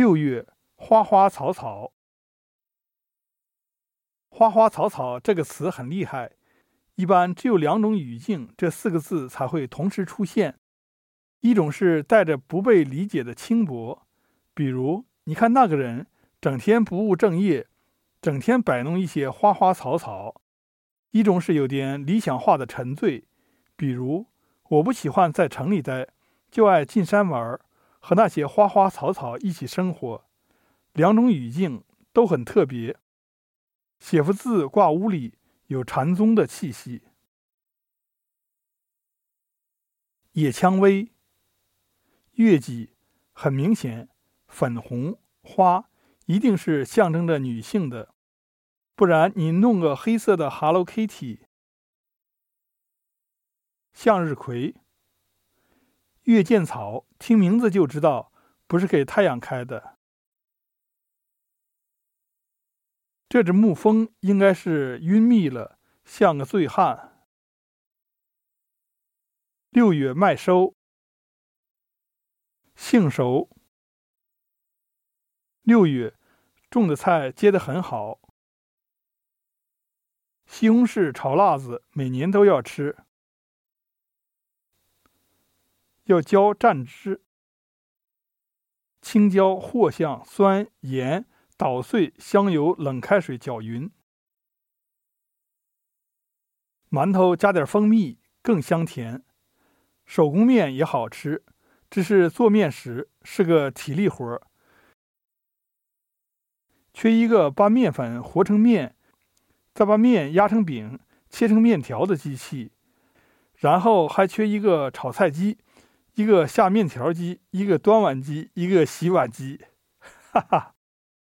六月，花花草草。花花草草这个词很厉害，一般只有两种语境，这四个字才会同时出现。一种是带着不被理解的轻薄，比如你看那个人整天不务正业，整天摆弄一些花花草草；一种是有点理想化的沉醉，比如我不喜欢在城里待，就爱进山玩儿。和那些花花草草一起生活，两种语境都很特别。写幅字挂屋里，有禅宗的气息。野蔷薇，月季，很明显，粉红花一定是象征着女性的，不然你弄个黑色的 Hello Kitty。向日葵。月见草，听名字就知道不是给太阳开的。这只蜜蜂应该是晕蜜了，像个醉汉。六月麦收，杏熟。六月种的菜结得很好，西红柿炒辣子每年都要吃。要浇蘸汁，青椒、藿香、酸盐捣碎，香油冷开水搅匀。馒头加点蜂蜜更香甜。手工面也好吃，只是做面时是个体力活儿，缺一个把面粉和成面，再把面压成饼、切成面条的机器，然后还缺一个炒菜机。一个下面条机，一个端碗机，一个洗碗机，哈哈。